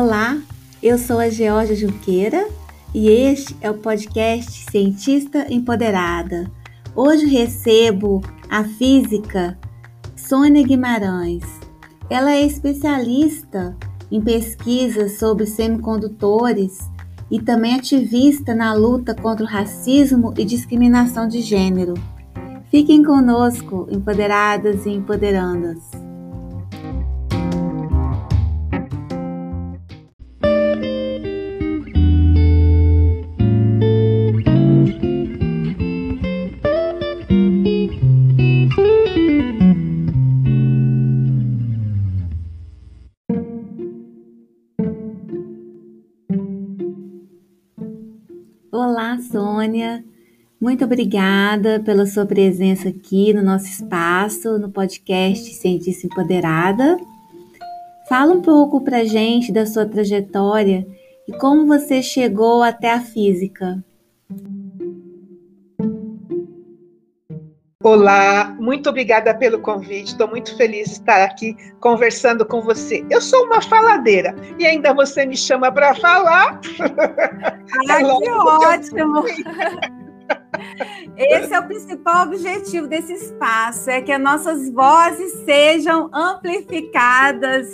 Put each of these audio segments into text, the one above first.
Olá, eu sou a Georgia Junqueira e este é o podcast Cientista Empoderada. Hoje recebo a física Sônia Guimarães. Ela é especialista em pesquisas sobre semicondutores e também ativista na luta contra o racismo e discriminação de gênero. Fiquem conosco, empoderadas e empoderandas. Sônia. Muito obrigada pela sua presença aqui no nosso espaço, no podcast Cientista Empoderada. Fala um pouco para gente da sua trajetória e como você chegou até a física. Olá, muito obrigada pelo convite. Estou muito feliz de estar aqui conversando com você. Eu sou uma faladeira e ainda você me chama para falar. Ai, que ótimo! Esse é o principal objetivo desse espaço, é que as nossas vozes sejam amplificadas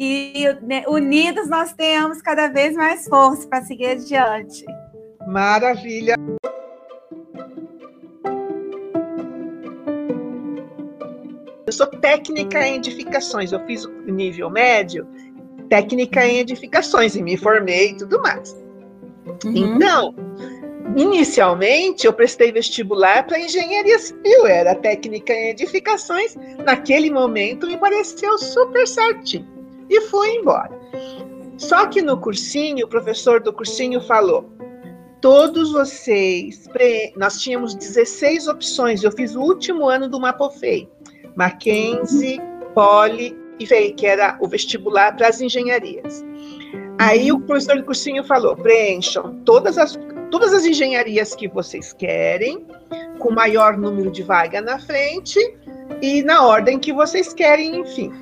e né, unidas nós tenhamos cada vez mais força para seguir adiante. Maravilha! Eu sou técnica em edificações, eu fiz o nível médio, técnica em edificações, e me formei e tudo mais. Uhum. Então, inicialmente eu prestei vestibular para engenharia civil, era técnica em edificações, naquele momento me pareceu super certinho, e fui embora. Só que no cursinho, o professor do cursinho falou: todos vocês, nós tínhamos 16 opções, eu fiz o último ano do Mapofei. Mackenzie, Poli e FEI, que era o vestibular para as engenharias. Aí o professor do cursinho falou: preencham todas as, todas as engenharias que vocês querem, com maior número de vaga na frente e na ordem que vocês querem, enfim.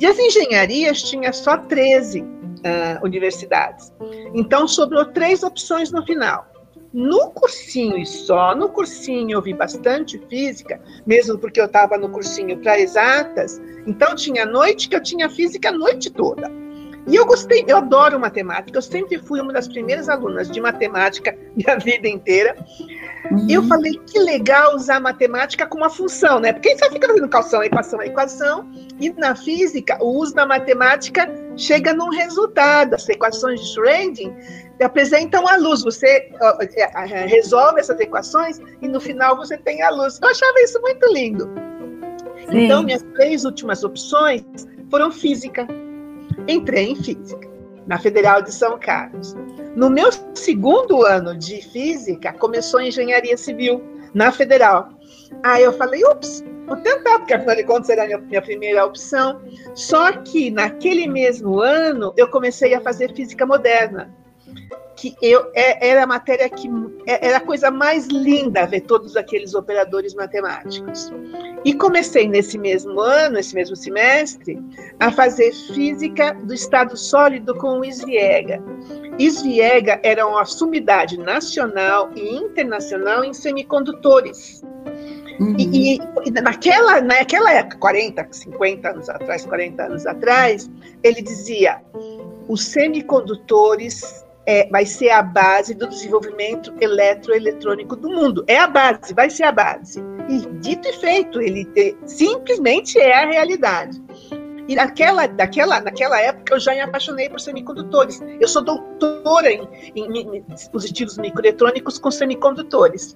E as engenharias tinha só 13 uh, ah, universidades. Então sobrou três opções no final. No cursinho e só no cursinho eu vi bastante física, mesmo porque eu estava no cursinho para exatas. Então tinha noite que eu tinha física a noite toda. E eu gostei, eu adoro matemática. Eu sempre fui uma das primeiras alunas de matemática minha vida inteira. Uhum. Eu falei que legal usar matemática como uma função, né? Porque você fica fazendo calção, equação, equação, e na física o uso da matemática chega num resultado. As equações de Schrödinger apresentam a luz. Você é, resolve essas equações e no final você tem a luz. Eu achava isso muito lindo. Sim. Então, minhas três últimas opções foram física. Entrei em física, na Federal de São Carlos. No meu segundo ano de física, começou a engenharia civil, na Federal. Aí eu falei, ups, vou tentar, porque afinal de contas era a minha, minha primeira opção. Só que naquele mesmo ano eu comecei a fazer física moderna que eu é, era a matéria que é, era a coisa mais linda ver todos aqueles operadores matemáticos. E comecei nesse mesmo ano, esse mesmo semestre, a fazer física do estado sólido com o Isviega. Isviega era uma sumidade nacional e internacional em semicondutores. Uhum. E, e, naquela, naquela época, 40, 50 anos atrás, 40 anos atrás, ele dizia: os semicondutores é, vai ser a base do desenvolvimento eletroeletrônico do mundo. É a base, vai ser a base. E dito e feito, ele é, simplesmente é a realidade. E naquela, naquela, naquela época eu já me apaixonei por semicondutores. Eu sou doutora em, em, em dispositivos microeletrônicos com semicondutores.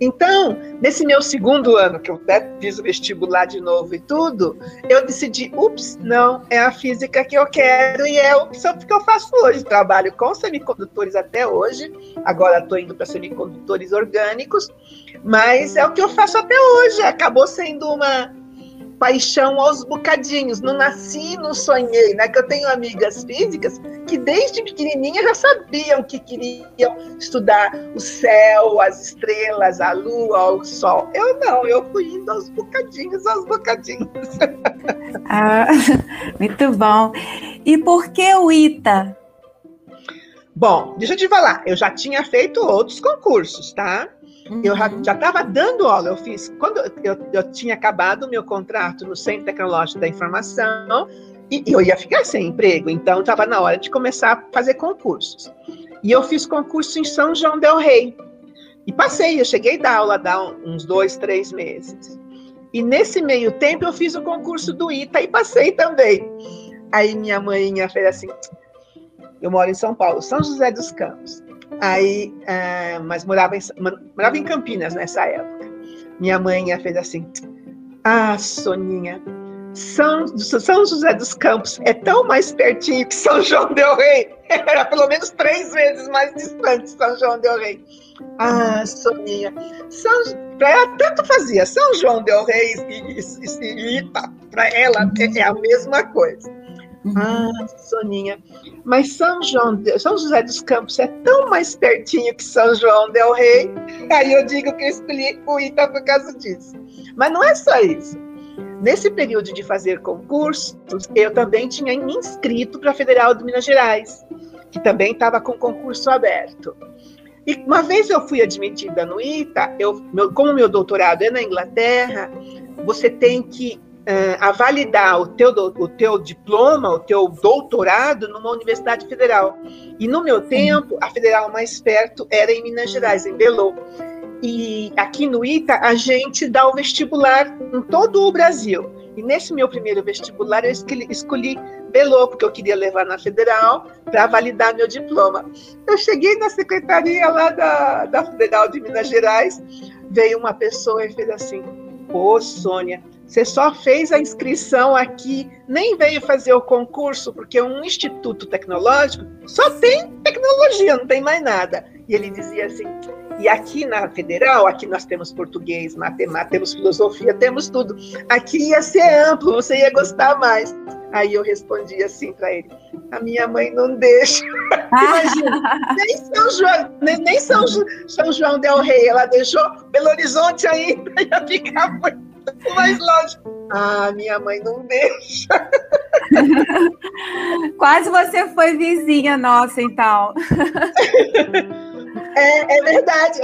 Então, nesse meu segundo ano, que eu até fiz o vestibular de novo e tudo, eu decidi, ups, não, é a física que eu quero e é a opção que eu faço hoje. Trabalho com semicondutores até hoje, agora estou indo para semicondutores orgânicos, mas é o que eu faço até hoje. Acabou sendo uma paixão aos bocadinhos. Não nasci, não sonhei, né? Que eu tenho amigas físicas que desde pequenininha já sabiam que queriam estudar o céu, as estrelas, a lua, o sol. Eu não, eu fui indo aos bocadinhos, aos bocadinhos. Ah, muito bom. E por que o ITA? Bom, deixa eu te falar, eu já tinha feito outros concursos, tá? Uhum. Eu já estava dando aula, eu fiz, quando eu, eu tinha acabado o meu contrato no Centro Tecnológico da Informação, e eu ia ficar sem emprego, então estava na hora de começar a fazer concursos. E eu fiz concurso em São João del Rei. E passei, eu cheguei a dar aula há uns dois, três meses. E nesse meio tempo eu fiz o concurso do ITA e passei também. Aí minha mãe fez assim, eu moro em São Paulo, São José dos Campos. Aí, uh, mas morava em, morava em Campinas nessa época. Minha mãe fez assim: Ah, Soninha, São, São José dos Campos é tão mais pertinho que São João Del Rei. Era pelo menos três vezes mais distante São João Del Rei. Ah, Soninha, São, para ela tanto fazia São João Del Rei e, e, e para ela é, é a mesma coisa. Uhum. Ah, Soninha, mas São João, São José dos Campos é tão mais pertinho que São João del Rei. Aí eu digo que eu escolhi o Ita por causa disso. Mas não é só isso. Nesse período de fazer concursos, eu também tinha me inscrito para a Federal de Minas Gerais, que também estava com concurso aberto. E uma vez eu fui admitida no ITA, eu, meu, como meu doutorado é na Inglaterra, você tem que uh, a validar o teu, o teu diploma, o teu doutorado numa universidade federal. E no meu tempo, a federal mais perto era em Minas Gerais, em Belo. E aqui no ITA, a gente dá o vestibular em todo o Brasil. E nesse meu primeiro vestibular, eu escolhi, Belo, porque eu queria levar na federal para validar meu diploma. Eu cheguei na secretaria lá da, da Federal de Minas Gerais, veio uma pessoa e fez assim: Pô, Sônia, você só fez a inscrição aqui, nem veio fazer o concurso, porque um instituto tecnológico só tem tecnologia, não tem mais nada. E ele dizia assim: e aqui na federal, aqui nós temos português, matemática, temos filosofia, temos tudo. Aqui ia ser amplo, você ia gostar mais. Aí eu respondi assim para ele: a minha mãe não deixa. Imagina, nem São João, nem, nem São, São João del Rei, ela deixou Belo Horizonte ainda, ia ficar muito mais longe. Ah, minha mãe não deixa. Quase você foi vizinha nossa, então. é, é verdade.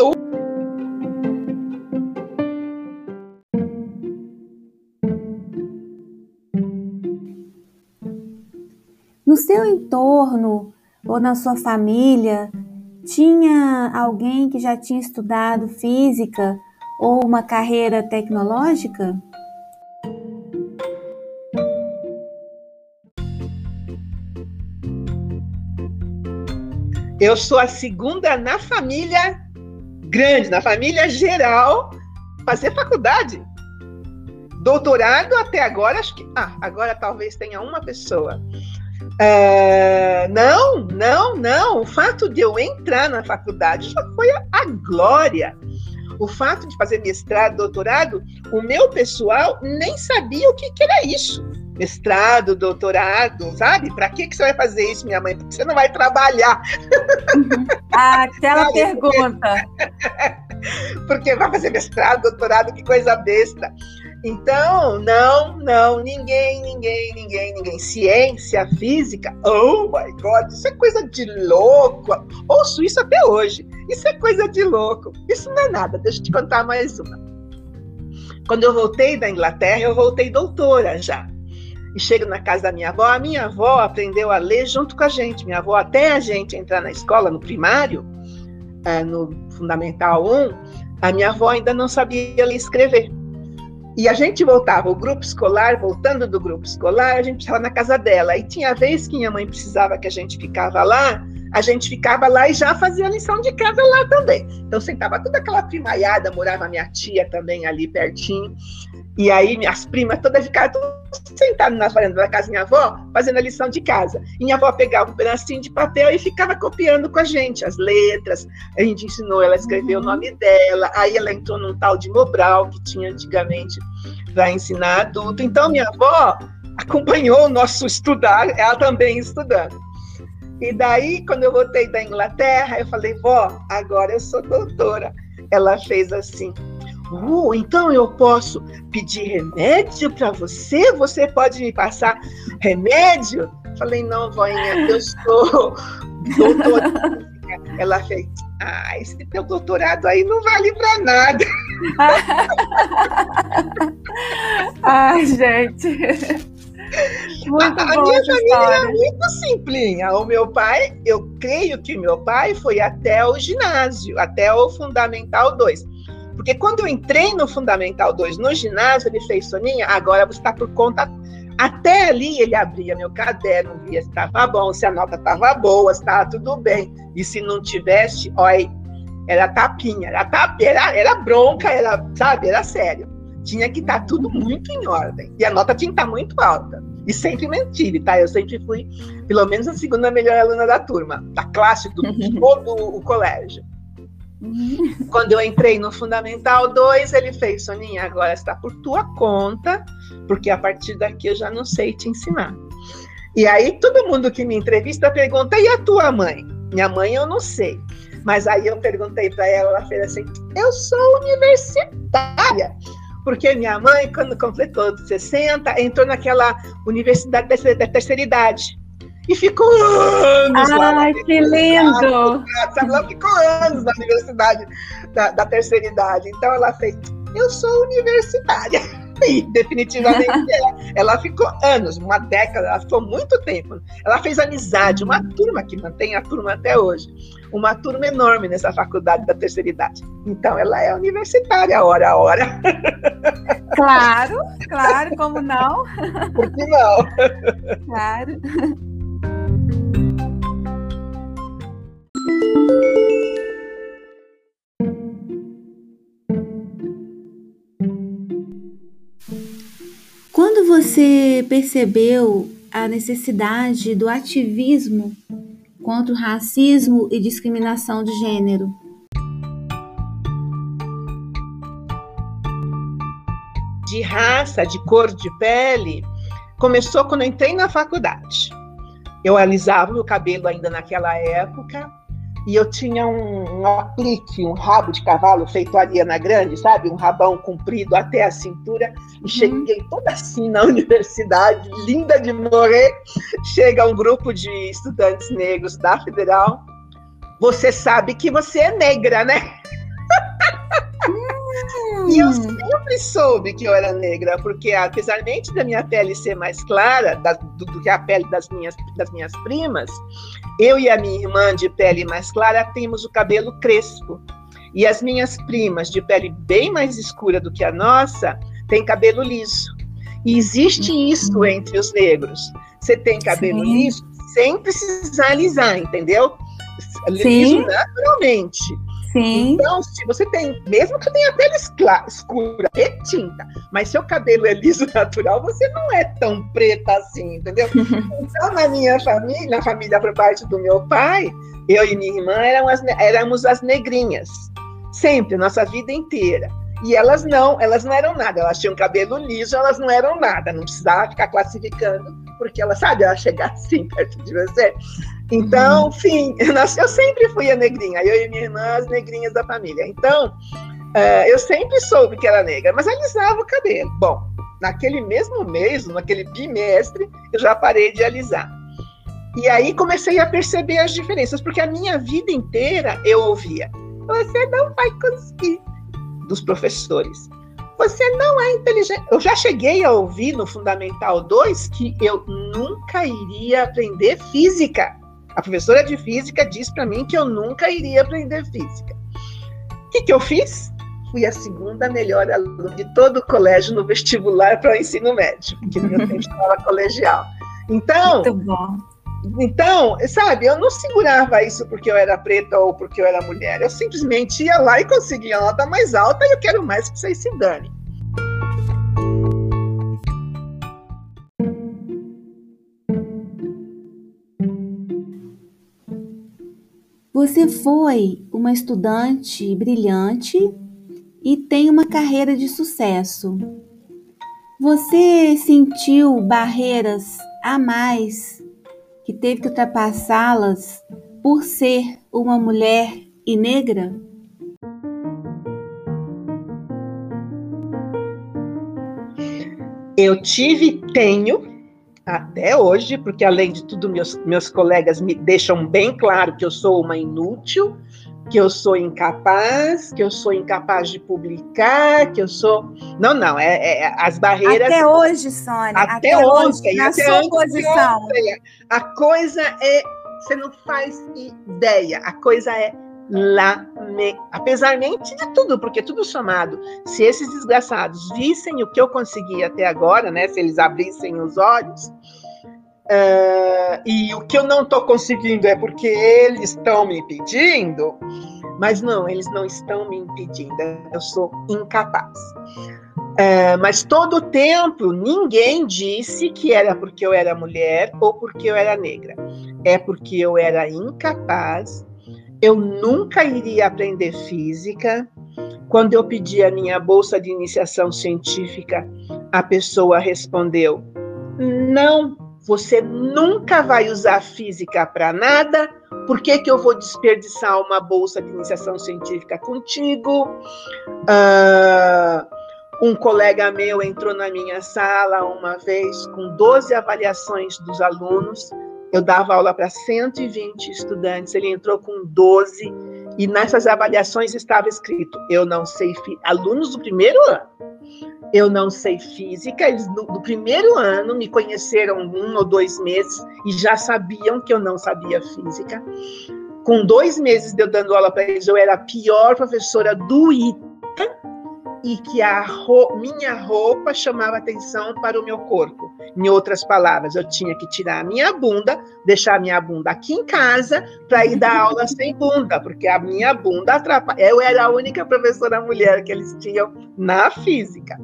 No seu entorno ou na sua família, tinha alguém que já tinha estudado física ou uma carreira tecnológica? Eu sou a segunda na família grande, na família geral, fazer faculdade. Doutorado até agora, acho que. Ah, agora talvez tenha uma pessoa. Uh, não, não, não. O fato de eu entrar na faculdade já foi a, a glória o fato de fazer mestrado, doutorado, o meu pessoal nem sabia o que, que era isso. Mestrado, doutorado, sabe? Para que, que você vai fazer isso, minha mãe? Porque você não vai trabalhar. Uhum. Ah, aquela pergunta. Porque vai fazer mestrado, doutorado, que coisa besta. Então, não, não, ninguém, ninguém, ninguém, ninguém. Ciência, física, oh my God, isso é coisa de louco. Ouço isso até hoje. Isso é coisa de louco. Isso não é nada. Deixa eu te contar mais uma. Quando eu voltei da Inglaterra, eu voltei doutora já. E chego na casa da minha avó. A minha avó aprendeu a ler junto com a gente. Minha avó, até a gente entrar na escola, no primário, eh, no Fundamental 1, a minha avó ainda não sabia ler e escrever. E a gente voltava, o grupo escolar, voltando do grupo escolar, a gente estava na casa dela. E tinha vez que minha mãe precisava que a gente ficava lá, a gente ficava lá e já fazia a lição de casa lá também. Então sentava toda aquela primaiada, morava minha tia também ali pertinho. E aí minhas primas todas ficavam sentadas na varanda da casa da minha avó, fazendo a lição de casa. E minha avó pegava um pedacinho de papel e ficava copiando com a gente as letras. A gente ensinou ela a escrever uhum. o nome dela. Aí ela entrou num tal de Mobral, que tinha antigamente para ensinar adulto. Então, minha avó acompanhou o nosso estudar, ela também estudando. E daí, quando eu voltei da Inglaterra, eu falei, vó, agora eu sou doutora. Ela fez assim, uh, então eu posso pedir remédio para você? Você pode me passar remédio? Falei, não, voinha, eu sou doutora. Ela fez, ah, esse teu doutorado aí não vale para nada. Ai, gente. Muito a, a minha família é muito simplinha. O meu pai, eu creio que meu pai foi até o ginásio, até o Fundamental 2. Porque quando eu entrei no Fundamental 2 no ginásio, ele fez Soninha, agora você está por conta. Até ali ele abria meu caderno, via se estava bom, se a nota estava boa, se estava tudo bem. E se não tivesse, olha, era tapinha, era, tapinha, era, era bronca, era, sabe, era sério. Tinha que estar tá tudo muito em ordem. E a nota tinha que estar tá muito alta. E sempre mantive, tá? Eu sempre fui, pelo menos, a segunda melhor aluna da turma, da classe, do, de todo o colégio. Quando eu entrei no Fundamental 2, ele fez, Soninha, agora está por tua conta, porque a partir daqui eu já não sei te ensinar. E aí todo mundo que me entrevista pergunta, e a tua mãe? Minha mãe eu não sei. Mas aí eu perguntei para ela, ela fez assim: eu sou universitária. Porque minha mãe, quando completou 60, entrou naquela universidade da terceira idade. E ficou anos Ai, lá. Ai, que lindo! Sabe, ela ficou anos na universidade da, da terceira idade. Então ela fez: eu sou universitária. E definitivamente é. Ela ficou anos, uma década, ela ficou muito tempo. Ela fez amizade, uma turma que mantém a turma até hoje. Uma turma enorme nessa faculdade da terceira idade. Então ela é universitária, hora a hora. Claro, claro, como não? Por que não? Claro. Você percebeu a necessidade do ativismo contra o racismo e discriminação de gênero? De raça, de cor de pele, começou quando entrei na faculdade. Eu alisava o cabelo ainda naquela época e eu tinha um, um aplique, um rabo de cavalo feito Ariana Grande, sabe? Um rabão comprido até a cintura. E uhum. cheguei toda assim na universidade, linda de morrer. Chega um grupo de estudantes negros da Federal. Você sabe que você é negra, né? E eu hum. sempre soube que eu era negra, porque apesar da minha pele ser mais clara da, do, do, que a pele das minhas, das minhas primas, eu e a minha irmã de pele mais clara temos o cabelo crespo. E as minhas primas de pele bem mais escura do que a nossa têm cabelo liso. E existe uhum. isso entre os negros. Você tem cabelo Sim. liso sem precisar alisar, entendeu? Liso Sim. naturalmente. Sim. Então, se você tem, mesmo que tenha pele escura e tinta, mas seu cabelo é liso natural, você não é tão preta assim, entendeu? então, na minha família, na família por parte do meu pai, eu e minha irmã éramos as, éramos as negrinhas. Sempre, nossa vida inteira. E elas não, elas não eram nada, elas tinham cabelo liso, elas não eram nada, não precisava ficar classificando, porque ela sabe, ela chegar assim perto de você. Então, uhum. sim, eu sempre fui a negrinha, eu e minha irmã, as negrinhas da família. Então, uh, eu sempre soube que era negra, mas alisava o cabelo. Bom, naquele mesmo mês, naquele bimestre, eu já parei de alisar. E aí comecei a perceber as diferenças, porque a minha vida inteira eu ouvia: você não vai conseguir, dos professores. Você não é inteligente. Eu já cheguei a ouvir no Fundamental 2 que eu nunca iria aprender física. A professora de física disse para mim que eu nunca iria aprender física. O que, que eu fiz? Fui a segunda melhor aluna de todo o colégio no vestibular para o ensino médio, porque no meu tempo estava colegial. Então, Muito bom. Então, sabe, eu não segurava isso porque eu era preta ou porque eu era mulher. Eu simplesmente ia lá e conseguia a nota mais alta e eu quero mais que vocês se danem. Você foi uma estudante brilhante e tem uma carreira de sucesso. Você sentiu barreiras a mais que teve que ultrapassá-las por ser uma mulher e negra? Eu tive, tenho, até hoje, porque além de tudo, meus, meus colegas me deixam bem claro que eu sou uma inútil, que eu sou incapaz, que eu sou incapaz de publicar, que eu sou. Não, não, é, é as barreiras. Até hoje, Sônia. Até, até hoje, na até sua posição. A coisa é. Você não faz ideia. A coisa é lame... apesarmente de tudo, porque tudo somado. Se esses desgraçados vissem o que eu consegui até agora, né? Se eles abrissem os olhos, uh, e o que eu não estou conseguindo é porque eles estão me impedindo, mas não, eles não estão me impedindo, eu sou incapaz. Uh, mas todo o tempo ninguém disse que era porque eu era mulher ou porque eu era negra. É porque eu era incapaz eu nunca iria aprender física. Quando eu pedi a minha bolsa de iniciação científica, a pessoa respondeu: Não, você nunca vai usar física para nada. Por que, que eu vou desperdiçar uma bolsa de iniciação científica contigo? Uh, um colega meu entrou na minha sala uma vez com 12 avaliações dos alunos eu dava aula para 120 estudantes, ele entrou com 12, e nessas avaliações estava escrito: eu não sei, alunos do primeiro ano, eu não sei física, eles do, primeiro ano me conheceram um ou dois meses e já sabiam que eu não sabia física. Com dois meses de eu dando aula para eles, eu era a pior professora do ITA e que a minha roupa chamava atenção para o meu corpo. Em outras palavras, eu tinha que tirar a minha bunda, deixar a minha bunda aqui em casa para ir dar aula sem bunda, porque a minha bunda atrapalha. Eu era a única professora mulher que eles tinham na física.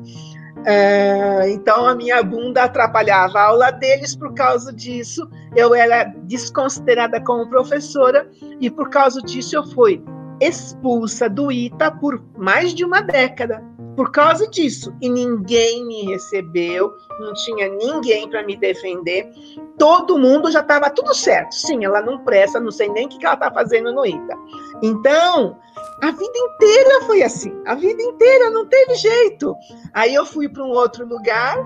Uh, então a minha bunda atrapalhava a aula deles por causa disso. Eu era desconsiderada como professora e por causa disso eu fui expulsa do ITA por mais de uma década por causa disso. E ninguém me recebeu, não tinha ninguém para me defender. Todo mundo já estava tudo certo. Sim, ela não presta, não sei nem o que ela está fazendo no ITA. Então, a vida inteira foi assim, a vida inteira não teve jeito. Aí eu fui para um outro lugar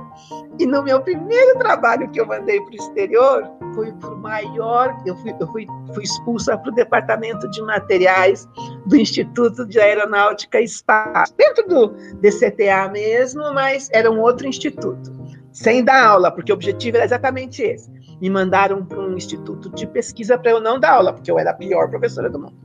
e no meu primeiro trabalho que eu mandei para o exterior, foi para o maior, eu fui, eu fui, fui expulsa para o departamento de materiais do Instituto de Aeronáutica e Espaço, dentro do DCTA mesmo, mas era um outro instituto, sem dar aula, porque o objetivo era exatamente esse. Me mandaram para um instituto de pesquisa para eu não dar aula, porque eu era a pior professora do mundo.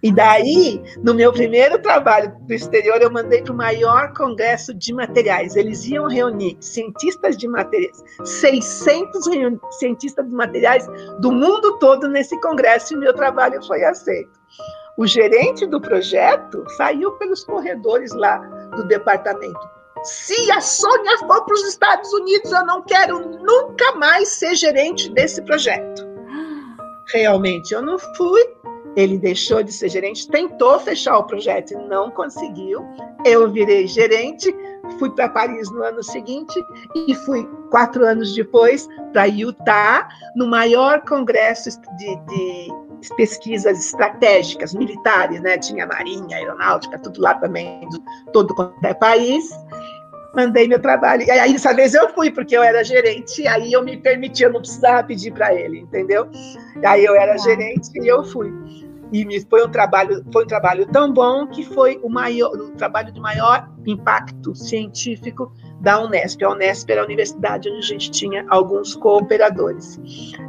E daí, no meu primeiro trabalho do exterior, eu mandei para o maior congresso de materiais. Eles iam reunir cientistas de materiais, 600 cientistas de materiais do mundo todo nesse congresso, e meu trabalho foi aceito. O gerente do projeto saiu pelos corredores lá do departamento. Se a Sônia for para os Estados Unidos, eu não quero nunca mais ser gerente desse projeto. Realmente, eu não fui ele deixou de ser gerente, tentou fechar o projeto e não conseguiu. Eu virei gerente, fui para Paris no ano seguinte e fui quatro anos depois para Utah, no maior congresso de, de pesquisas estratégicas militares, né? Tinha marinha, aeronáutica, tudo lá também, todo quanto é país. Mandei meu trabalho. E aí, dessa vez eu fui, porque eu era gerente, aí eu me permitia, eu não precisava pedir para ele, entendeu? Aí eu era gerente e eu fui e foi um trabalho foi um trabalho tão bom que foi o maior o trabalho de maior impacto científico da Unesp. A Unesp era a universidade onde a gente tinha alguns cooperadores.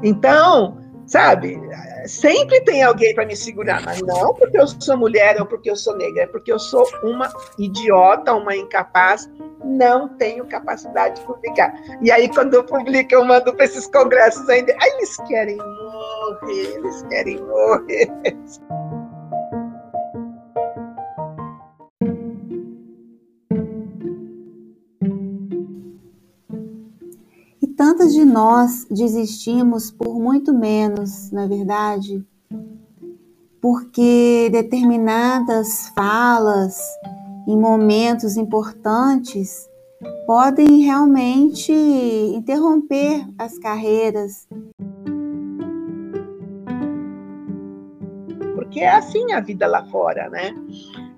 Então, sabe, sempre tem alguém para me segurar, mas não porque eu sou mulher ou porque eu sou negra, é porque eu sou uma idiota, uma incapaz, não tenho capacidade de publicar. E aí, quando eu publico, eu mando para esses congressos ainda. Aí eles querem morrer, eles querem morrer. Tantas de nós desistimos por muito menos, na é verdade, porque determinadas falas em momentos importantes podem realmente interromper as carreiras. Porque é assim a vida lá fora, né?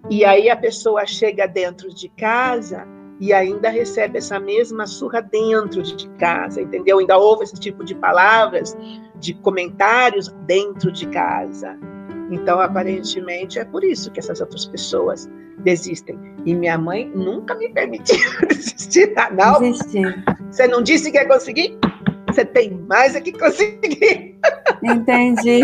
E aí a pessoa chega dentro de casa e ainda recebe essa mesma surra dentro de casa, entendeu? Ainda ouve esse tipo de palavras, de comentários dentro de casa. Então, aparentemente, é por isso que essas outras pessoas desistem. E minha mãe nunca me permitiu desistir. Não. Desistir. Você não disse que ia conseguir? Você tem mais é que conseguir. Entendi.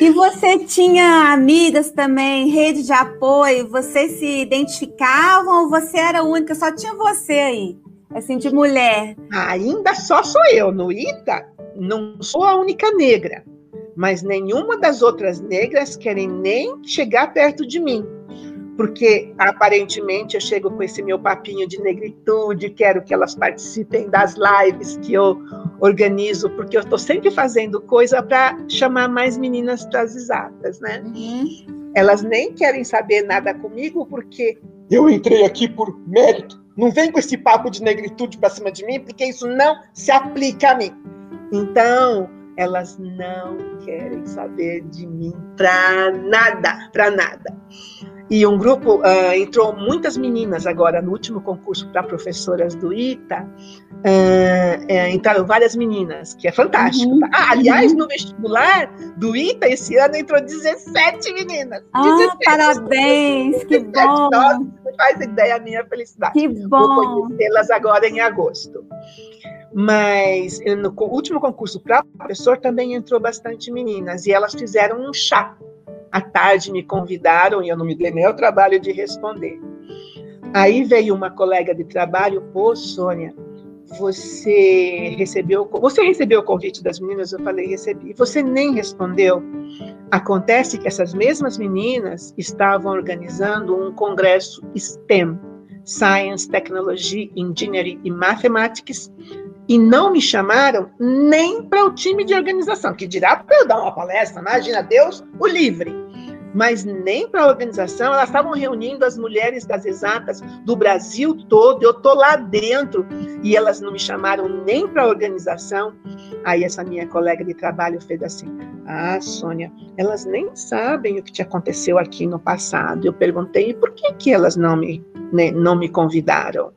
E você tinha amigas também, rede de apoio? Vocês se identificavam ou você era única? Só tinha você aí, assim, de mulher? Ainda só sou eu. No ITA, não sou a única negra. Mas nenhuma das outras negras querem nem chegar perto de mim porque aparentemente eu chego com esse meu papinho de negritude, quero que elas participem das lives que eu organizo, porque eu estou sempre fazendo coisa para chamar mais meninas para as exatas, né? Uhum. Elas nem querem saber nada comigo, porque eu entrei aqui por mérito. Não vem com esse papo de negritude para cima de mim, porque isso não se aplica a mim. Então, elas não querem saber de mim para nada, para nada. E um grupo, uh, entrou muitas meninas agora no último concurso para professoras do ITA, uh, uh, entraram várias meninas, que é fantástico. Uhum. Tá? Ah, aliás, no vestibular do ITA, esse ano entrou 17 meninas. Ah, 17. parabéns, que bom! Nossa, não faz ideia a minha felicidade. Que bom! Vou conhecê-las agora em agosto. Mas no último concurso para professor também entrou bastante meninas, e elas fizeram um chá à tarde me convidaram e eu não me dei nem o trabalho de responder. Aí veio uma colega de trabalho, pô, Sônia, você recebeu, você recebeu o convite das meninas? Eu falei, recebi. Você nem respondeu. Acontece que essas mesmas meninas estavam organizando um congresso STEM, Science, Technology, Engineering e Mathematics, e não me chamaram nem para o time de organização, que dirá para eu dar uma palestra, imagina Deus, o livre mas nem para a organização. Elas estavam reunindo as mulheres das exatas do Brasil todo. Eu estou lá dentro e elas não me chamaram nem para a organização. Aí essa minha colega de trabalho fez assim: Ah, Sônia, elas nem sabem o que te aconteceu aqui no passado. Eu perguntei por que que elas não me né, não me convidaram.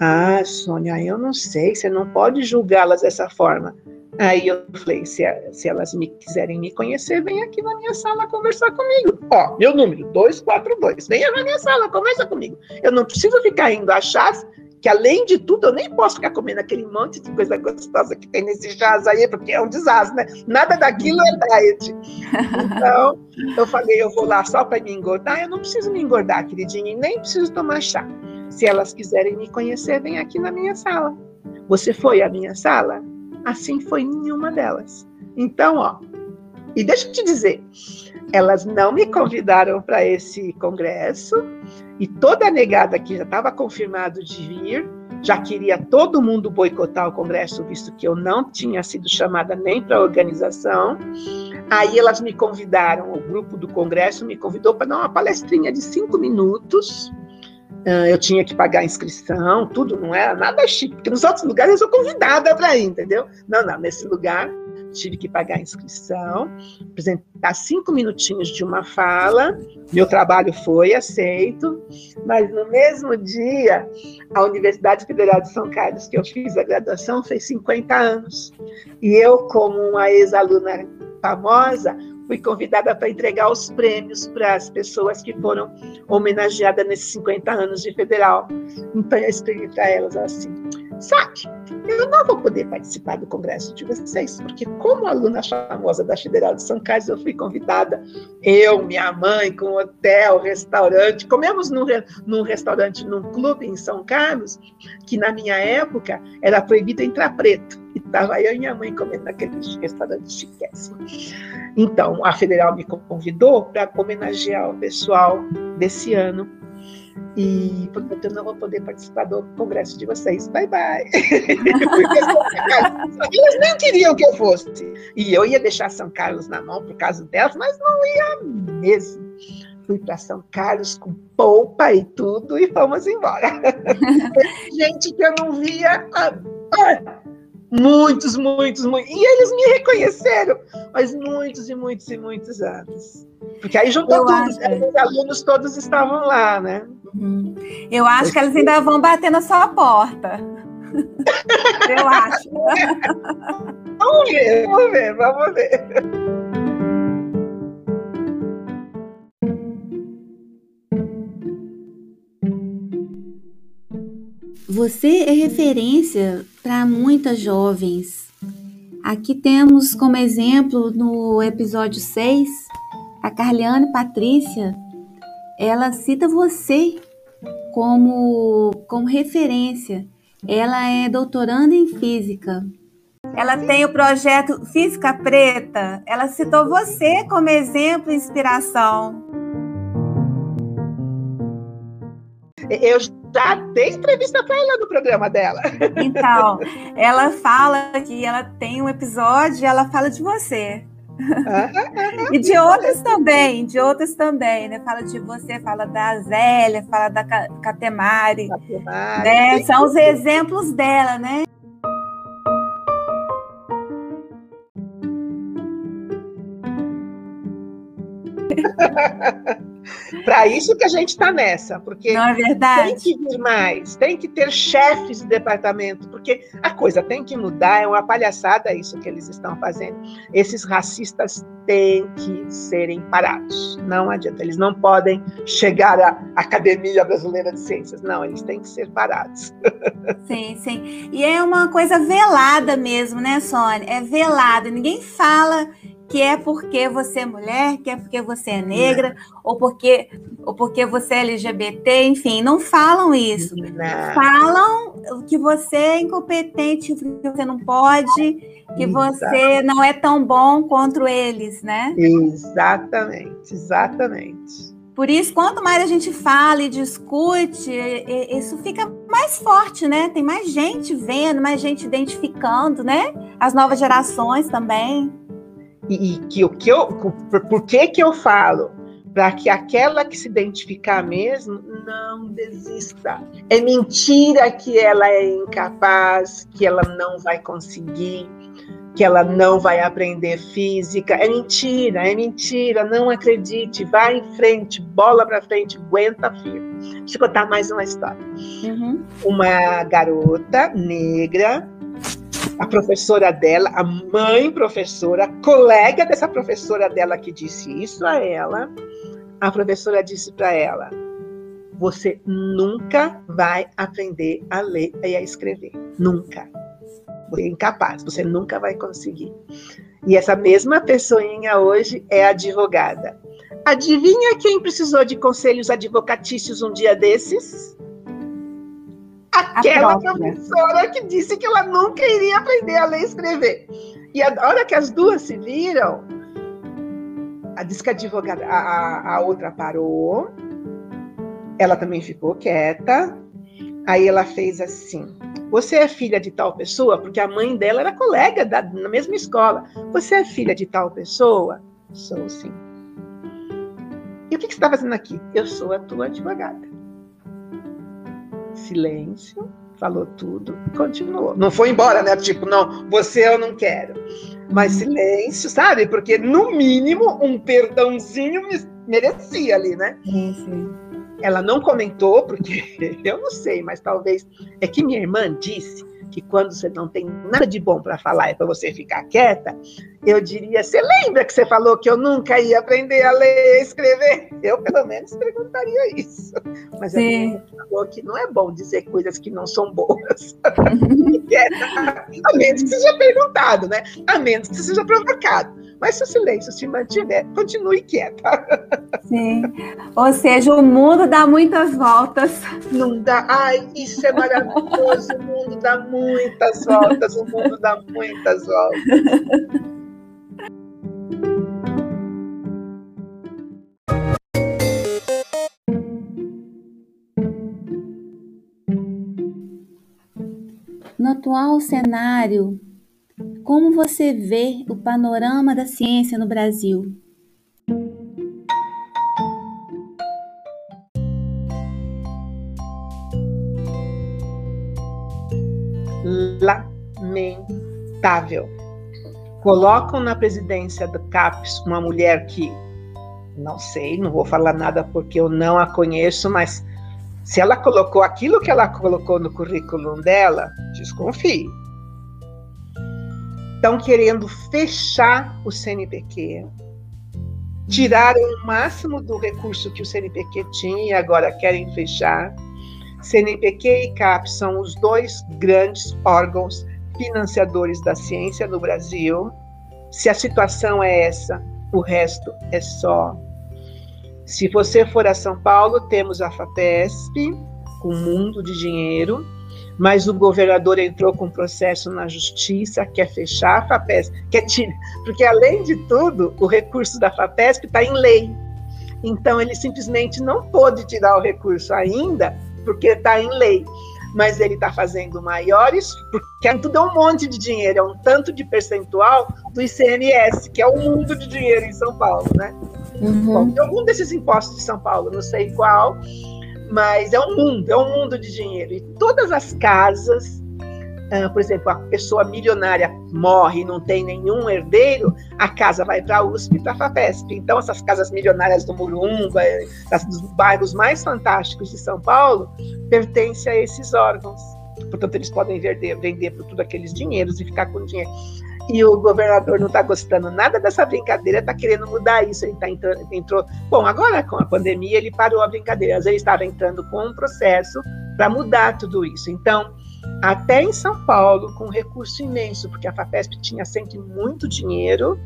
Ah, Sônia, eu não sei. Você não pode julgá-las dessa forma. Aí eu falei, se, se elas me quiserem me conhecer, vem aqui na minha sala conversar comigo. Ó, meu número, 242. Venha na minha sala, conversa comigo. Eu não preciso ficar indo a chás, que além de tudo, eu nem posso ficar comendo aquele monte de coisa gostosa que tem nesse chás aí, porque é um desastre, né? Nada daquilo é diet. Então, eu falei, eu vou lá só para me engordar. Eu não preciso me engordar, queridinha, e nem preciso tomar chá. Se elas quiserem me conhecer, vem aqui na minha sala. Você foi à minha sala? Assim foi nenhuma delas. Então, ó, e deixa eu te dizer, elas não me convidaram para esse congresso e toda a negada que já estava confirmado de vir, já queria todo mundo boicotar o congresso, visto que eu não tinha sido chamada nem para a organização. Aí elas me convidaram, o grupo do congresso me convidou para dar uma palestrinha de cinco minutos eu tinha que pagar a inscrição, tudo, não era nada chique, porque nos outros lugares eu sou convidada para ir, entendeu? Não, não, nesse lugar tive que pagar a inscrição, apresentar cinco minutinhos de uma fala, meu trabalho foi aceito, mas no mesmo dia, a Universidade Federal de São Carlos, que eu fiz a graduação, fez 50 anos. E eu, como uma ex-aluna famosa, fui convidada para entregar os prêmios para as pessoas que foram homenageadas nesses 50 anos de federal. Então eu escrevi para elas assim: sabe, eu não vou poder participar do congresso de vocês, porque como aluna famosa da Federal de São Carlos, eu fui convidada, eu, minha mãe, com hotel, restaurante, comemos num, num restaurante, num clube em São Carlos, que na minha época era proibido entrar preto. Estava eu e minha mãe comendo naquele restaurante chiquésimo. Então, a Federal me convidou para homenagear o pessoal desse ano e, portanto, eu não vou poder participar do congresso de vocês. Bye, bye. Eles nem queriam que eu fosse. E eu ia deixar São Carlos na mão por causa delas, mas não ia mesmo. fui para São Carlos com polpa e tudo e fomos embora. gente que eu não via há, muitos, muitos, muitos. E eles me reconheceram, mas muitos e muitos e muitos anos. Porque aí juntou tudo, acho... os alunos todos estavam lá, né? Uhum. Eu acho que eles ainda vão bater na sua porta. eu acho. Vamos ver, vamos ver, vamos ver. Você é referência para muitas jovens. Aqui temos como exemplo no episódio 6 a Carliane Patrícia. Ela cita você como, como referência. Ela é doutoranda em física. Ela tem o projeto Física Preta. Ela citou você como exemplo e inspiração. Eu já dei entrevista para ela no programa dela. Então, ela fala que ela tem um episódio e ela fala de você. e de outras também, de outras também, né? Fala de você, fala da Zélia, fala da Catemari, Catemari né? São os exemplos dela, né? Para isso que a gente está nessa, porque Não é verdade? tem que vir mais, tem que ter chefes de departamento, porque a coisa tem que mudar, é uma palhaçada isso que eles estão fazendo. Esses racistas têm que serem parados, não adianta, eles não podem chegar à Academia Brasileira de Ciências, não, eles têm que ser parados. Sim, sim. E é uma coisa velada mesmo, né, Sônia? É velada, ninguém fala que é porque você é mulher, que é porque você é negra, ou porque, ou porque você é LGBT, enfim, não falam isso. Não. Falam que você é incompetente, que você não pode, que você não é tão bom contra eles, né? Exatamente, exatamente. Por isso, quanto mais a gente fala e discute, isso fica mais forte, né? Tem mais gente vendo, mais gente identificando, né? As novas gerações também. E, e que o que eu, por, por que que eu falo? Para que aquela que se identificar mesmo não desista. É mentira que ela é incapaz, que ela não vai conseguir, que ela não vai aprender física. É mentira, é mentira. Não acredite. Vai em frente, bola para frente, aguenta firme. Deixa eu contar mais uma história. Uhum. Uma garota negra a professora dela, a mãe professora, colega dessa professora dela que disse isso a ela, a professora disse para ela: Você nunca vai aprender a ler e a escrever. Nunca. Você é incapaz, você nunca vai conseguir. E essa mesma pessoinha hoje é advogada. Adivinha quem precisou de conselhos advocatícios um dia desses? Aquela professora que disse que ela nunca iria aprender a ler e escrever. E a hora que as duas se viram, a diz que a advogada, a, a outra parou, ela também ficou quieta. Aí ela fez assim: Você é filha de tal pessoa? Porque a mãe dela era colega da, na mesma escola. Você é filha de tal pessoa? Sou sim. E o que, que você está fazendo aqui? Eu sou a tua advogada silêncio, falou tudo e continuou. Não foi embora, né? Tipo, não, você eu não quero. Mas uhum. silêncio, sabe? Porque no mínimo um perdãozinho me merecia ali, né? Sim, sim. Ela não comentou, porque eu não sei, mas talvez. É que minha irmã disse que quando você não tem nada de bom para falar é para você ficar quieta, eu diria: você lembra que você falou que eu nunca ia aprender a ler e escrever? Eu, pelo menos, perguntaria isso. Mas Sim. ela falou que não é bom dizer coisas que não são boas. a menos que seja perguntado, né? A menos que seja provocado. Mas se o silêncio se mantiver, continue quieta. Sim. Ou seja, o mundo dá muitas voltas. Não dá. Ai, isso é maravilhoso. O mundo dá muitas voltas. O mundo dá muitas voltas. No atual cenário como você vê o panorama da ciência no Brasil? Lamentável. Colocam na presidência do CAPES uma mulher que não sei, não vou falar nada porque eu não a conheço, mas se ela colocou aquilo que ela colocou no currículo dela, desconfie. Estão querendo fechar o CNPq, tiraram o máximo do recurso que o CNPq tinha e agora querem fechar. CNPq e CAP são os dois grandes órgãos financiadores da ciência no Brasil. Se a situação é essa, o resto é só se você for a São Paulo, temos a FAPESP, com um mundo de dinheiro, mas o governador entrou com um processo na justiça, quer fechar a FAPESP, quer tirar, porque além de tudo, o recurso da FAPESP está em lei. Então ele simplesmente não pôde tirar o recurso ainda, porque está em lei. Mas ele está fazendo maiores, porque tudo é um monte de dinheiro, é um tanto de percentual do ICMS, que é o mundo de dinheiro em São Paulo, né? Uhum. Bom, algum desses impostos de São Paulo, não sei qual, mas é um mundo, é um mundo de dinheiro. E todas as casas, uh, por exemplo, a pessoa milionária morre e não tem nenhum herdeiro, a casa vai para a USP e para a FAPESP. Então, essas casas milionárias do Murumba, dos bairros mais fantásticos de São Paulo, pertencem a esses órgãos. Portanto, eles podem vender, vender por tudo aqueles dinheiros e ficar com dinheiro e o governador não está gostando nada dessa brincadeira, está querendo mudar isso. Ele tá entrando, entrou. Bom, agora com a pandemia ele parou a brincadeira, mas ele estava entrando com um processo para mudar tudo isso. Então, até em São Paulo, com recurso imenso, porque a FAPESP tinha sempre muito dinheiro,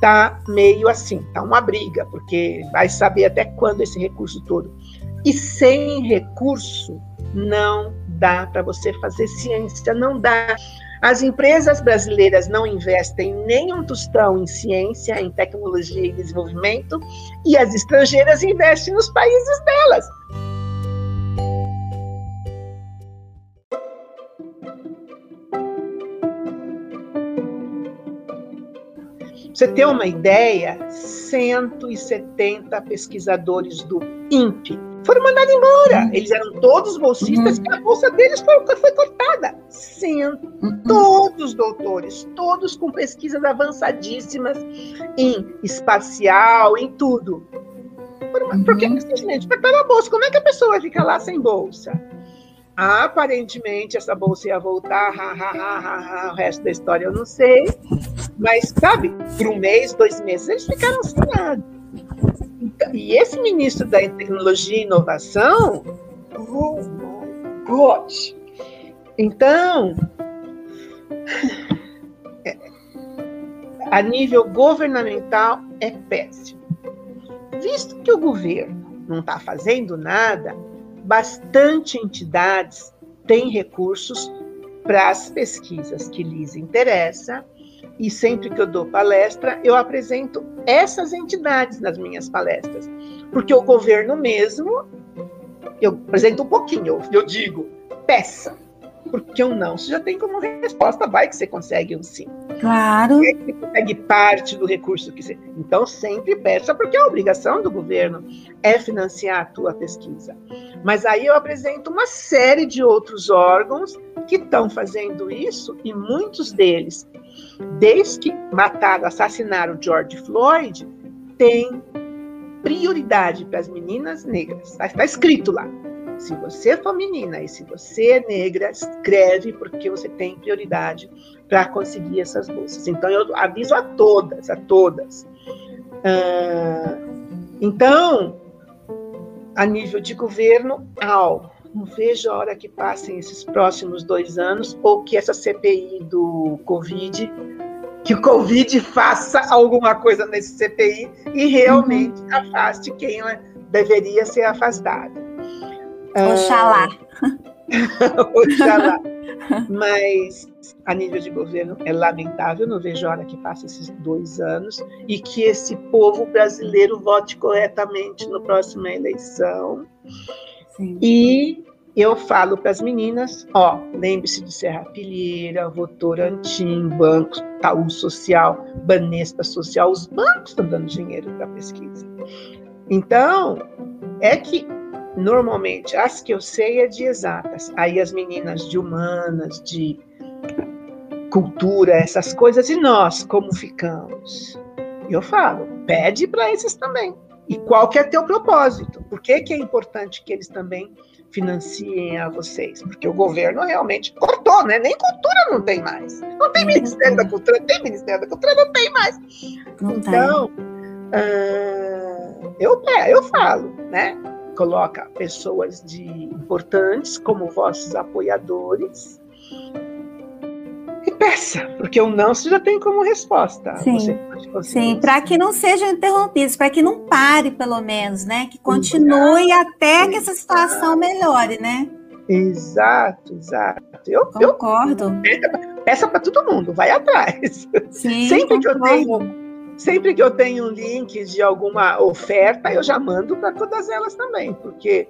tá meio assim, tá uma briga, porque vai saber até quando esse recurso todo. E sem recurso não dá para você fazer ciência, não dá. As empresas brasileiras não investem nem um tostão em ciência, em tecnologia e desenvolvimento, e as estrangeiras investem nos países delas. você ter uma ideia, 170 pesquisadores do INPE foram mandados embora. Eles eram todos bolsistas uhum. e a bolsa deles foi, foi cortada. Sim, uhum. todos doutores, todos com pesquisas avançadíssimas em espacial, em tudo. Uhum. Porque simplesmente cortaram a bolsa. Como é que a pessoa fica lá sem bolsa? Aparentemente essa bolsa ia voltar, ha, ha, ha, ha, ha, o resto da história eu não sei. Mas, sabe, por um mês, dois meses, eles ficaram sem nada. E esse ministro da Tecnologia e Inovação, oh my God! Então, a nível governamental é péssimo. Visto que o governo não está fazendo nada, bastante entidades têm recursos para as pesquisas que lhes interessam e sempre que eu dou palestra, eu apresento essas entidades nas minhas palestras. Porque o governo mesmo, eu apresento um pouquinho, eu, digo, peça. Porque um não, você já tem como resposta, vai que você consegue um sim. Claro. É que você consegue parte do recurso que você. Então, sempre peça, porque a obrigação do governo é financiar a tua pesquisa. Mas aí eu apresento uma série de outros órgãos que estão fazendo isso, e muitos deles desde que mataram, assassinaram George Floyd, tem prioridade para as meninas negras. Está tá escrito lá. Se você for menina e se você é negra, escreve porque você tem prioridade para conseguir essas bolsas. Então eu aviso a todas, a todas. Uh, então, a nível de governo, ao não vejo a hora que passem esses próximos dois anos ou que essa CPI do Covid, que o Covid faça alguma coisa nesse CPI e realmente uhum. afaste quem deveria ser afastado. Oxalá. Oxalá. Mas a nível de governo é lamentável, não vejo a hora que passe esses dois anos e que esse povo brasileiro vote corretamente na próxima eleição. Sim. E eu falo para as meninas, ó, lembre-se de Serra Pilheira, Votorantim, Banco, Taú Social, Banespa Social, os bancos estão dando dinheiro para pesquisa. Então, é que normalmente as que eu sei é de exatas. Aí as meninas de humanas, de cultura, essas coisas, e nós, como ficamos? Eu falo, pede para esses também. E qual que é teu propósito? Por que, que é importante que eles também financiem a vocês? Porque o governo realmente cortou, né? Nem cultura não tem mais. Não tem Ministério da Cultura, tem Ministério da Cultura, não tem mais. Não então, uh, eu, é, eu falo, né? Coloca pessoas de importantes como vossos apoiadores peça, porque o não você já tem como resposta. Sim, sim para que não sejam interrompidos, para que não pare, pelo menos, né? Que continue Exato. até que essa situação melhore, né? Exato, exato. Eu concordo. Eu, peça para todo mundo, vai atrás. Sim, sempre que eu tenho sempre que eu tenho um link de alguma oferta, eu já mando para todas elas também, porque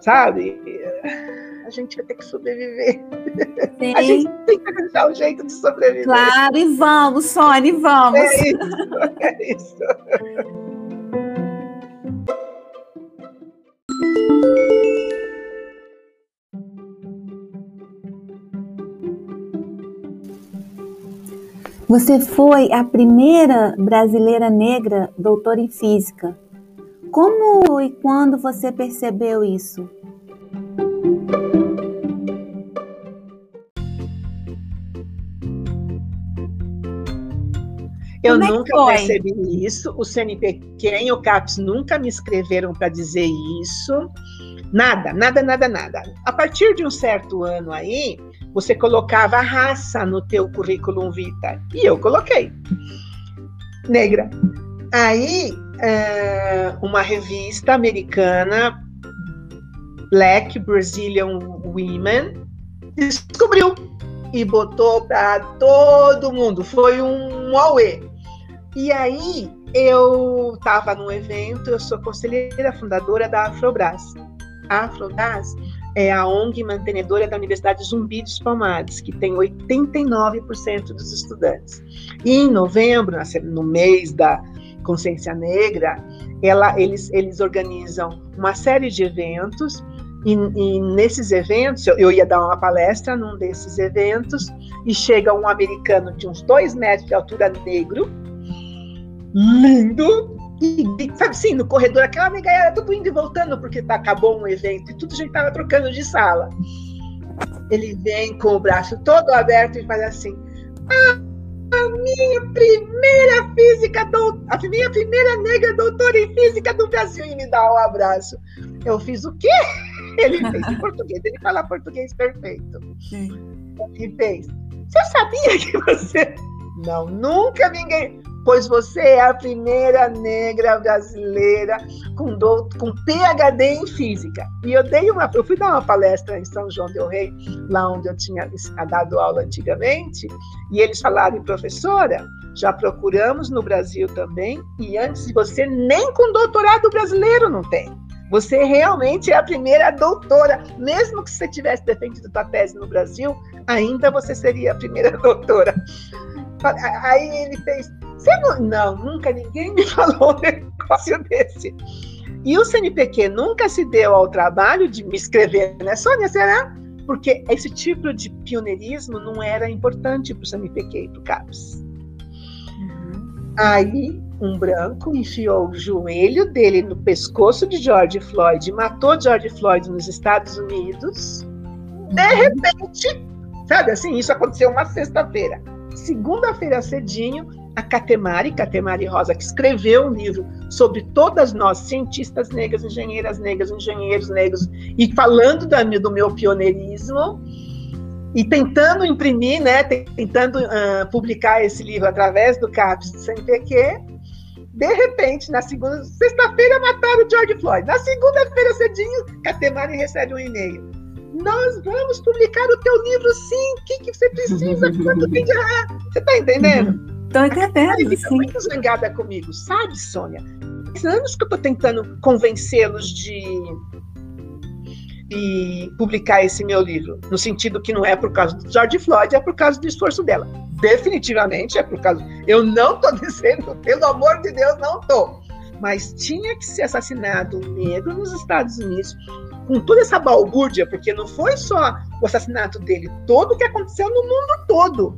sabe? A gente vai ter que sobreviver. Sim. A gente tem que arranjar um jeito de sobreviver. Claro, e vamos, Sônia, vamos. É isso, é isso. Você foi a primeira brasileira negra doutora em física. Como e quando você percebeu isso? Eu Como é nunca é percebi isso. O CNPq e o CAPES nunca me escreveram para dizer isso. Nada, nada, nada, nada. A partir de um certo ano aí, você colocava a raça no teu currículo vitae. E eu coloquei. Negra. Aí, eh, uma revista americana, Black Brazilian Women, descobriu e botou para todo mundo. Foi um auê. E aí eu estava num evento, eu sou conselheira fundadora da Afrobras. A Afrobras é a ONG mantenedora da Universidade Zumbi dos Palmares, que tem 89% dos estudantes. E em novembro, no mês da consciência negra, ela, eles, eles organizam uma série de eventos e, e, nesses eventos, eu, eu, ia dar uma palestra num desses eventos, e chega um americano de uns dois metros de altura negro, lindo. E, sabe assim, no corredor, aquela era tudo indo e voltando, porque tá, acabou um evento e tudo a gente tava trocando de sala. Ele vem com o braço todo aberto e faz assim: ah, a minha primeira física, do, a minha primeira negra doutora em física do Brasil, e me dá um abraço. Eu fiz o quê? Ele fez em português, ele fala português perfeito. Sim. Ele fez. Você sabia que você. Não, nunca ninguém pois você é a primeira negra brasileira com, do, com PhD em física. E eu dei uma, eu fui dar uma palestra em São João del Rei, lá onde eu tinha dado aula antigamente, e eles falaram, professora, já procuramos no Brasil também, e antes de você, nem com doutorado brasileiro não tem. Você realmente é a primeira doutora. Mesmo que você tivesse defendido sua tese no Brasil, ainda você seria a primeira doutora. Aí ele fez, não, não, nunca ninguém me falou um negócio desse. E o CNPq nunca se deu ao trabalho de me escrever, né, Sônia? Será? Porque esse tipo de pioneirismo não era importante para o CNPq e para o CAPES. Uhum. Aí, um branco enfiou o joelho dele no pescoço de George Floyd, matou George Floyd nos Estados Unidos. De uhum. repente, sabe assim, isso aconteceu uma sexta-feira. Segunda-feira cedinho, a Catemari, Catemari Rosa, que escreveu um livro sobre todas nós, cientistas negras, engenheiras negras, engenheiros negros, e falando da, do meu pioneirismo, e tentando imprimir, né, tentando uh, publicar esse livro através do CAPES do CNPq, de repente, na segunda, sexta-feira mataram o George Floyd. Na segunda-feira cedinho, Catemari recebe um e-mail. Nós vamos publicar o teu livro sim. O que, que você precisa? Quanto tem de... Você está entendendo? Estou entendendo. Ele fica muito zangada comigo, sabe, Sônia? Faz anos que eu estou tentando convencê-los de, de publicar esse meu livro. No sentido que não é por causa do George Floyd, é por causa do esforço dela. Definitivamente é por causa. Eu não estou dizendo, pelo amor de Deus, não estou. Mas tinha que ser assassinado um negro nos Estados Unidos com toda essa balbúrdia, porque não foi só o assassinato dele, todo o que aconteceu no mundo todo.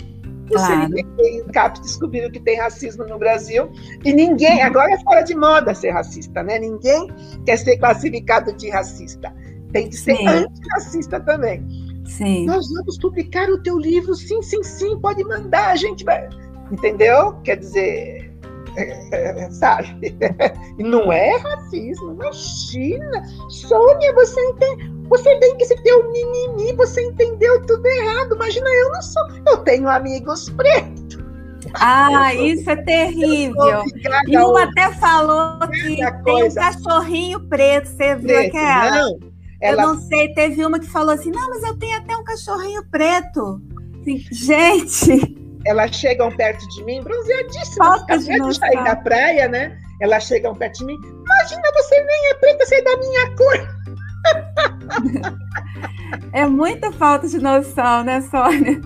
Claro. Os CAPs descobriram que tem racismo no Brasil e ninguém, agora é fora de moda ser racista, né? Ninguém quer ser classificado de racista. Tem que ser antirracista também. Sim. Nós vamos publicar o teu livro, sim, sim, sim, pode mandar, a gente vai. Entendeu? Quer dizer, é, é, sabe? E não é racismo, imagina. Sônia, você entende? Você vem que esse teu mimimi, você entendeu tudo errado. Imagina, eu não sou. Eu tenho amigos pretos. Ah, isso é terrível. E uma até falou que tem um cachorrinho preto, você viu preto, aquela? Não, ela... Eu não sei, teve uma que falou assim: não, mas eu tenho até um cachorrinho preto. Assim, gente. Elas chegam perto de mim, bronzeadíssimas, acabou de sair da praia, né? Elas chegam perto de mim. Imagina, você nem é preta, você é da minha cor. É muita falta de noção, né, Sônia?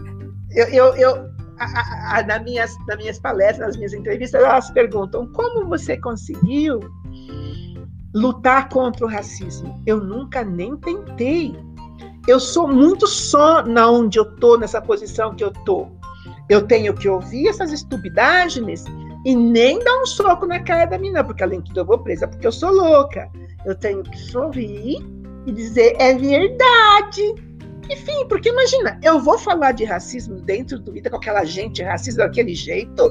Eu, eu, eu a, a, nas, minhas, nas minhas palestras, nas minhas entrevistas, elas perguntam como você conseguiu lutar contra o racismo. Eu nunca nem tentei. Eu sou muito só na onde eu tô, nessa posição que eu tô. Eu tenho que ouvir essas estupidagens e nem dar um soco na cara da menina, porque além de tudo eu vou presa porque eu sou louca. Eu tenho que sorrir e dizer é verdade. Enfim, porque imagina, eu vou falar de racismo dentro do vida com aquela gente racista daquele jeito?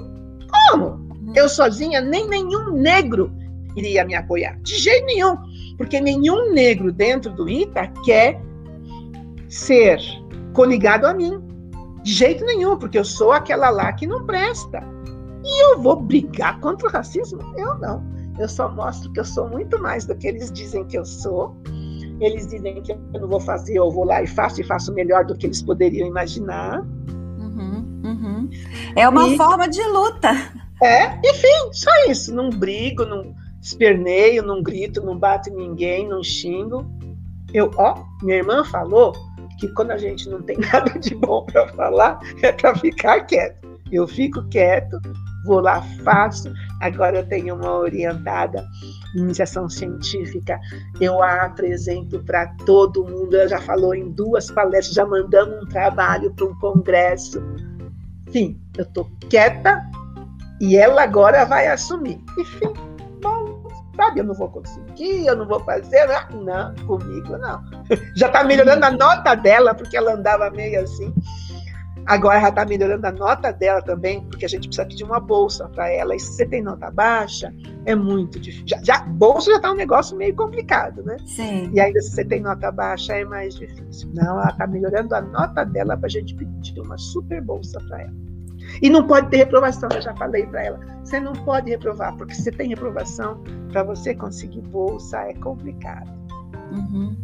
Como? Eu sozinha, nem nenhum negro iria me apoiar. De jeito nenhum. Porque nenhum negro dentro do ITA quer ser coligado a mim. De jeito nenhum, porque eu sou aquela lá que não presta. E eu vou brigar contra o racismo? Eu não. Eu só mostro que eu sou muito mais do que eles dizem que eu sou. Eles dizem que eu não vou fazer, eu vou lá e faço, e faço melhor do que eles poderiam imaginar. Uhum, uhum. É uma e, forma de luta. É, enfim, só isso. Não brigo, não, esperneio, não grito, não bato em ninguém, não xingo. Eu, ó, minha irmã falou que quando a gente não tem nada de bom para falar, é para ficar quieto. Eu fico quieto, vou lá, faço. Agora eu tenho uma orientada em iniciação científica, eu a apresento para todo mundo. Ela já falou em duas palestras, já mandamos um trabalho para um congresso. Enfim, eu estou quieta e ela agora vai assumir. Enfim, sabe? Eu não vou conseguir, eu não vou fazer. Não, comigo não. Já está melhorando a nota dela, porque ela andava meio assim. Agora já está melhorando a nota dela também, porque a gente precisa pedir uma bolsa para ela. E se você tem nota baixa, é muito difícil. Já, já bolsa já está um negócio meio complicado, né? Sim. E ainda se você tem nota baixa, é mais difícil. Não, ela está melhorando a nota dela para a gente pedir uma super bolsa para ela. E não pode ter reprovação, eu já falei para ela. Você não pode reprovar, porque se você tem reprovação, para você conseguir bolsa é complicado. Uhum.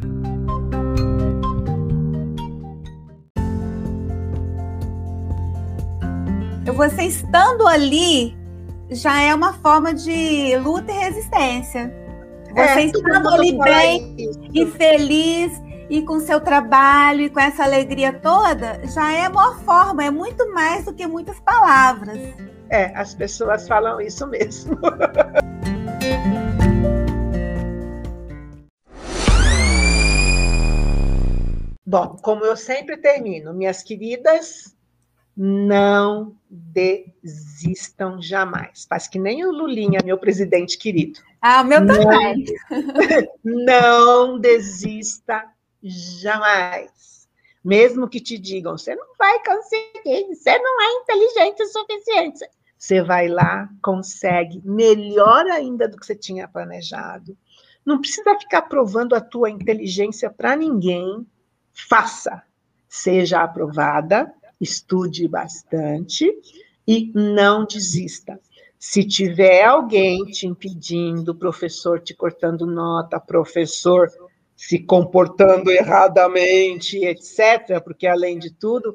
Você estando ali já é uma forma de luta e resistência. Você é, estando ali bem e feliz e com seu trabalho e com essa alegria toda, já é uma forma, é muito mais do que muitas palavras. É, as pessoas falam isso mesmo. Bom, como eu sempre termino, minhas queridas, não desistam jamais. Faz que nem o Lulinha, meu presidente querido. Ah, o meu também. Não, não desista Jamais. Mesmo que te digam, você não vai conseguir, você não é inteligente o suficiente. Você vai lá, consegue, melhor ainda do que você tinha planejado. Não precisa ficar provando a tua inteligência para ninguém. Faça. Seja aprovada, estude bastante e não desista. Se tiver alguém te impedindo, professor te cortando nota, professor se comportando erradamente, etc., porque, além de tudo,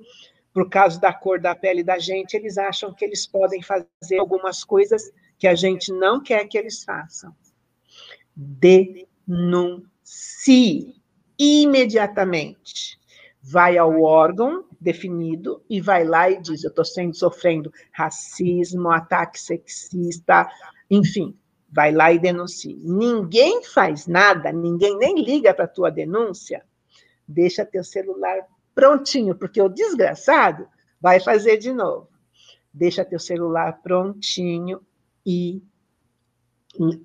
por causa da cor da pele da gente, eles acham que eles podem fazer algumas coisas que a gente não quer que eles façam. Denuncie imediatamente. Vai ao órgão definido e vai lá e diz: Eu estou sendo sofrendo racismo, ataque sexista, enfim, vai lá e denuncia. Ninguém faz nada, ninguém nem liga para a tua denúncia, deixa teu celular prontinho, porque o desgraçado vai fazer de novo. Deixa teu celular prontinho e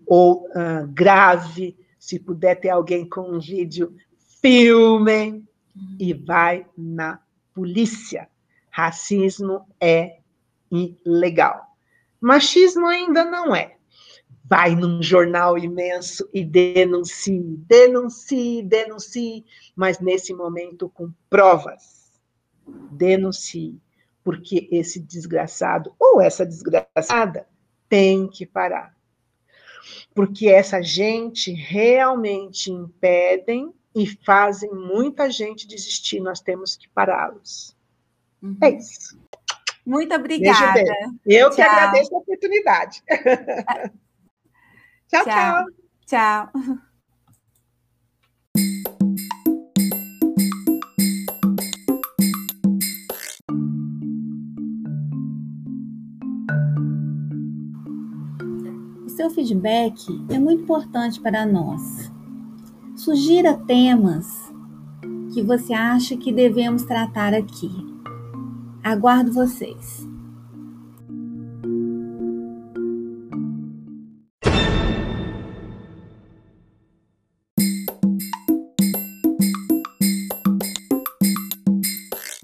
ou uh, grave, se puder ter alguém com um vídeo, filmem e vai na polícia. Racismo é ilegal. Machismo ainda não é. Vai num jornal imenso e denuncie, denuncie, denuncie, mas nesse momento com provas. Denuncie, porque esse desgraçado ou essa desgraçada tem que parar. Porque essa gente realmente impedem e fazem muita gente desistir, nós temos que pará-los. Uhum. É isso. Muito obrigada. Eu tchau. que agradeço a oportunidade. tchau, tchau. Tchau. O seu feedback é muito importante para nós. Sugira temas que você acha que devemos tratar aqui. Aguardo vocês.